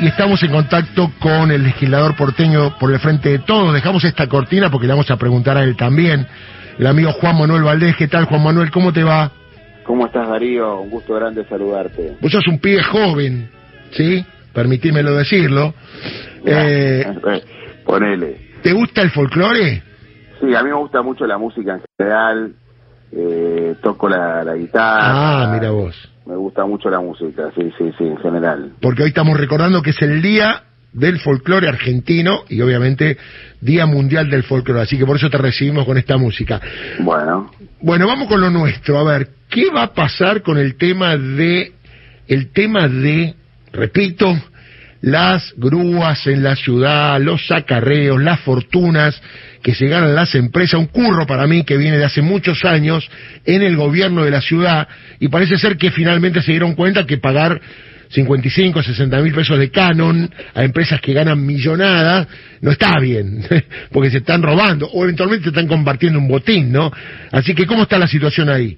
y estamos en contacto con el legislador porteño por el frente de todos. Dejamos esta cortina porque le vamos a preguntar a él también. El amigo Juan Manuel Valdés, ¿qué tal Juan Manuel? ¿Cómo te va? ¿Cómo estás Darío? Un gusto grande saludarte. Vos sos un pibe joven, ¿sí? Permitímelo decirlo. Eh, ponele. ¿Te gusta el folclore? Sí, a mí me gusta mucho la música en general. Eh, toco la, la guitarra. Ah, mira vos. Gusta mucho la música, sí, sí, sí, en general. Porque hoy estamos recordando que es el día del folclore argentino y obviamente Día Mundial del Folclore, así que por eso te recibimos con esta música. Bueno. Bueno, vamos con lo nuestro, a ver, ¿qué va a pasar con el tema de el tema de, repito, las grúas en la ciudad, los acarreos, las fortunas que se ganan las empresas, un curro para mí que viene de hace muchos años en el gobierno de la ciudad y parece ser que finalmente se dieron cuenta que pagar 55, 60 mil pesos de canon a empresas que ganan millonadas no está bien, porque se están robando o eventualmente están compartiendo un botín, ¿no? Así que, ¿cómo está la situación ahí?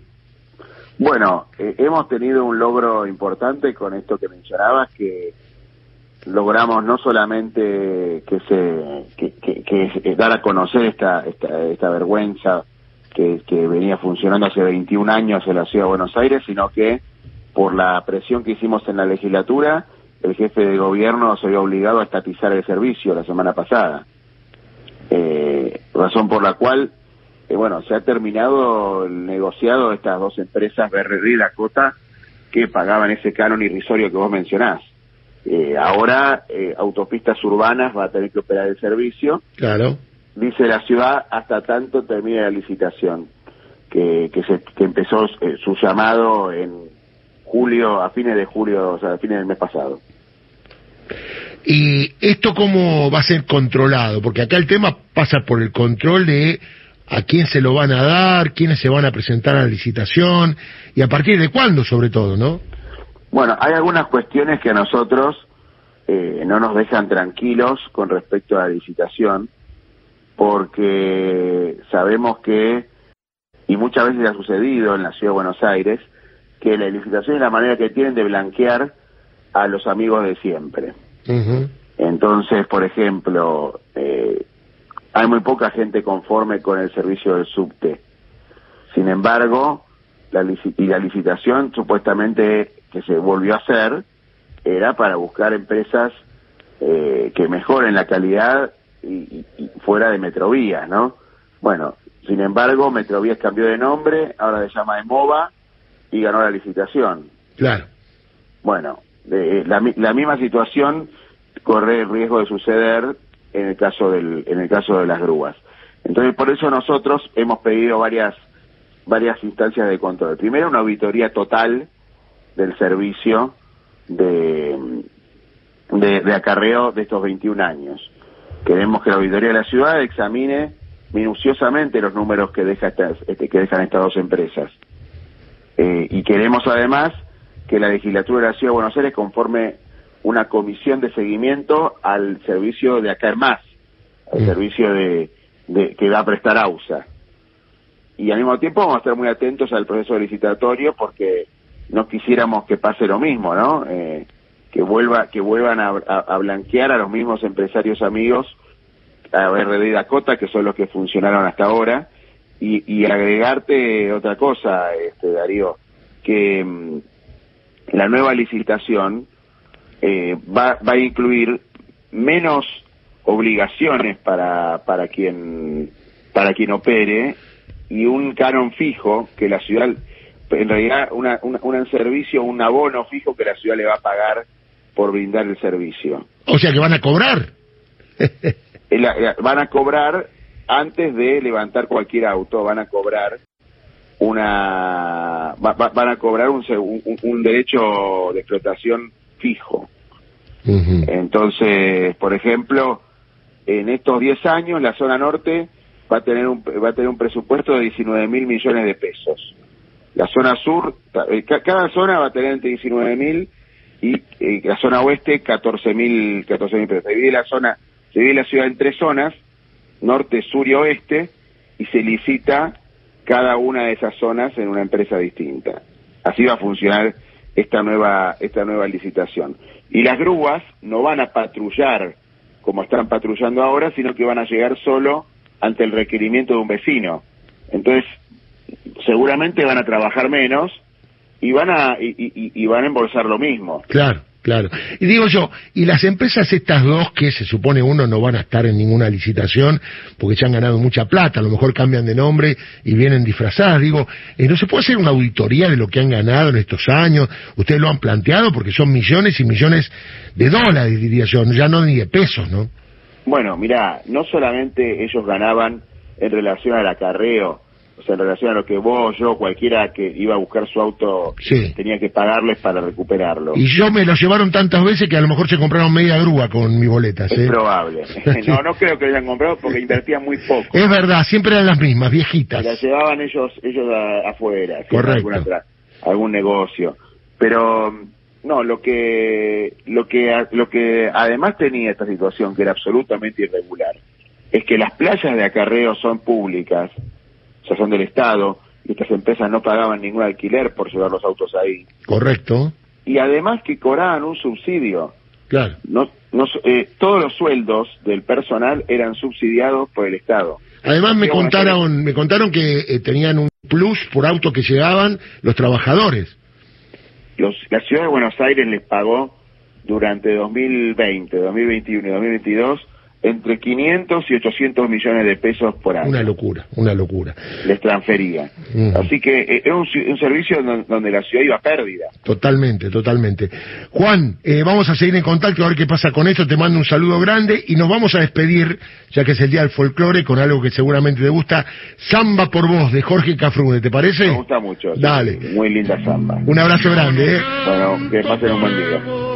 Bueno, eh, hemos tenido un logro importante con esto que mencionabas, que logramos no solamente que se que, que, dar a conocer esta esta, esta vergüenza que, que, venía funcionando hace 21 años en la ciudad de Buenos Aires, sino que por la presión que hicimos en la legislatura, el jefe de gobierno se había obligado a estatizar el servicio la semana pasada. Eh, razón por la cual, eh, bueno, se ha terminado el negociado de estas dos empresas, BRD y Dakota, que pagaban ese canon irrisorio que vos mencionás. Eh, ahora eh, autopistas urbanas va a tener que operar el servicio. Claro. Dice la ciudad hasta tanto termine la licitación, que, que, se, que empezó eh, su llamado en julio, a fines de julio, o sea, a fines del mes pasado. ¿Y esto cómo va a ser controlado? Porque acá el tema pasa por el control de a quién se lo van a dar, quiénes se van a presentar a la licitación y a partir de cuándo sobre todo, ¿no? Bueno, hay algunas cuestiones que a nosotros eh, no nos dejan tranquilos con respecto a la licitación, porque sabemos que, y muchas veces ha sucedido en la ciudad de Buenos Aires, que la licitación es la manera que tienen de blanquear a los amigos de siempre. Entonces, por ejemplo, eh, hay muy poca gente conforme con el servicio del subte. Sin embargo, la y la licitación supuestamente que se volvió a hacer era para buscar empresas eh, que mejoren la calidad y, fuera de Metrovías, ¿no? Bueno, sin embargo, Metrovías cambió de nombre, ahora se llama EMOVA y ganó la licitación. Claro. Bueno, la, la misma situación corre el riesgo de suceder en el caso del en el caso de las grúas. Entonces, por eso nosotros hemos pedido varias varias instancias de control. Primero, una auditoría total del servicio de, de, acarreo de estos 21 años. Queremos que la auditoría de la ciudad examine minuciosamente los números que, deja estas, este, que dejan estas dos empresas. Eh, y queremos además que la legislatura de la Ciudad de Buenos Aires conforme una comisión de seguimiento al servicio de Acar Más, al servicio de, de, que va a prestar AUSA. Y al mismo tiempo vamos a estar muy atentos al proceso licitatorio porque no quisiéramos que pase lo mismo, ¿no? Eh, que vuelva que vuelvan a, blanquear a los mismos empresarios amigos a RD y Dakota que son los que funcionaron hasta ahora y, y agregarte otra cosa este Darío que mm, la nueva licitación eh, va, va a incluir menos obligaciones para para quien para quien opere y un canon fijo que la ciudad en realidad una, un servicio, un abono fijo que la ciudad le va a pagar por brindar el servicio. O sea que van a cobrar. van a cobrar antes de levantar cualquier auto, van a cobrar una van a cobrar un, un, derecho de explotación fijo. Entonces, por ejemplo, en estos 10 años la zona norte va a tener un va a tener un presupuesto de 19 mil millones de pesos. La zona sur, eh, cada zona va a tener entre 19 mil y eh, la zona oeste 14 mil 14 mil pesos. Se divide la zona, se divide la ciudad en tres zonas, norte, sur y oeste, y se licita cada una de esas zonas en una empresa distinta. Así va a funcionar esta nueva esta nueva licitación. Y las grúas no van a patrullar como están patrullando ahora, sino que van a llegar solo ante el requerimiento de un vecino. Entonces, seguramente van a trabajar menos y van a y, van a embolsar lo mismo. Claro, claro. Y digo yo, y las empresas estas dos que se supone uno no van a estar en ninguna licitación porque ya han ganado mucha plata, a lo mejor cambian de nombre y vienen disfrazadas, digo, eh, ¿no se puede hacer una auditoría de lo que han ganado en estos años? Ustedes lo han planteado porque son millones y millones de dólares, diría yo, ya no ni de pesos, ¿no? Bueno, mira, no solamente ellos ganaban en relación al acarreo, o sea, en relación a lo que vos, yo, cualquiera que iba a buscar su auto tenía que pagarles para recuperarlo. Y yo me lo llevaron tantas veces que a lo mejor se compraron media grúa con mis boletas. Es ¿eh? probable. no, no creo que lo hayan comprado porque invertían muy poco. Es verdad, siempre eran las mismas, viejitas. las llevaban ellos ellos afuera, Correcto. algún negocio. Pero no, lo que lo que lo que además tenía esta situación que era absolutamente irregular es que las playas de acarreo son públicas sea, son del Estado, y estas empresas no pagaban ningún alquiler por llevar los autos ahí. Correcto. Y además que cobraban un subsidio. Claro. No, no, eh, todos los sueldos del personal eran subsidiados por el Estado. Además me contaron, me contaron que eh, tenían un plus por auto que llegaban los trabajadores. Los, la ciudad de Buenos Aires les pagó durante 2020, 2021 y 2022 entre 500 y 800 millones de pesos por año. Una locura, una locura. Les transfería. Así que eh, es un, servicio donde, la ciudad iba a pérdida. Totalmente, totalmente. Juan, eh, vamos a seguir en contacto a ver qué pasa con esto. Te mando un saludo grande y nos vamos a despedir, ya que es el día del folclore, con algo que seguramente te gusta. Samba por voz de Jorge Cafrune, ¿te parece? Me gusta mucho. Dale. Muy linda samba. Un abrazo grande, ¿eh? Bueno, que pasen un buen día.